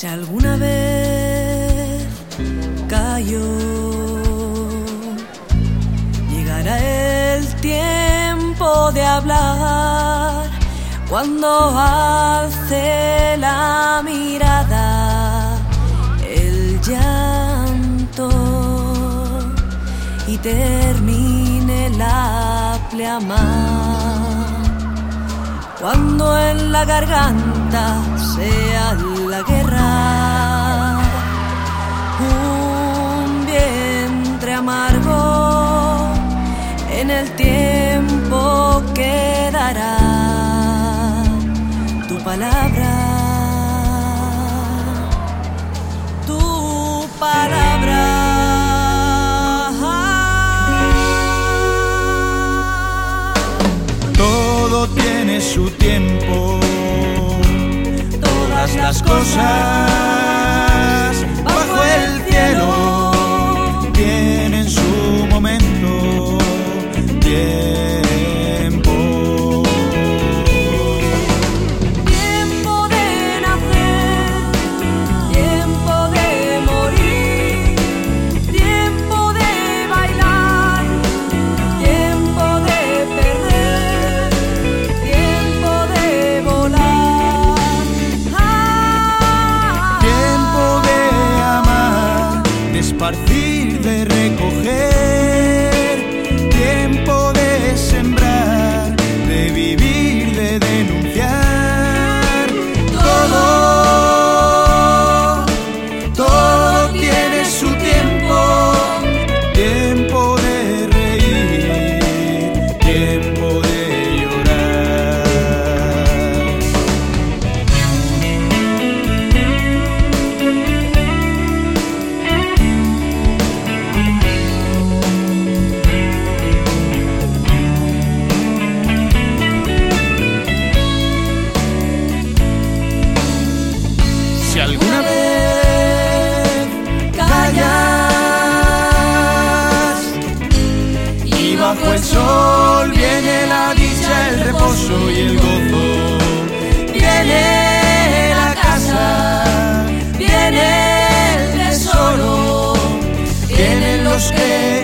Si alguna vez cayó, llegará el tiempo de hablar cuando hace la mirada el llanto y termine la pleamar. Cuando en la garganta sea guerra, un vientre amargo en el tiempo quedará. Tu palabra, tu palabra. Todo tiene su tiempo, las cosas de Hey.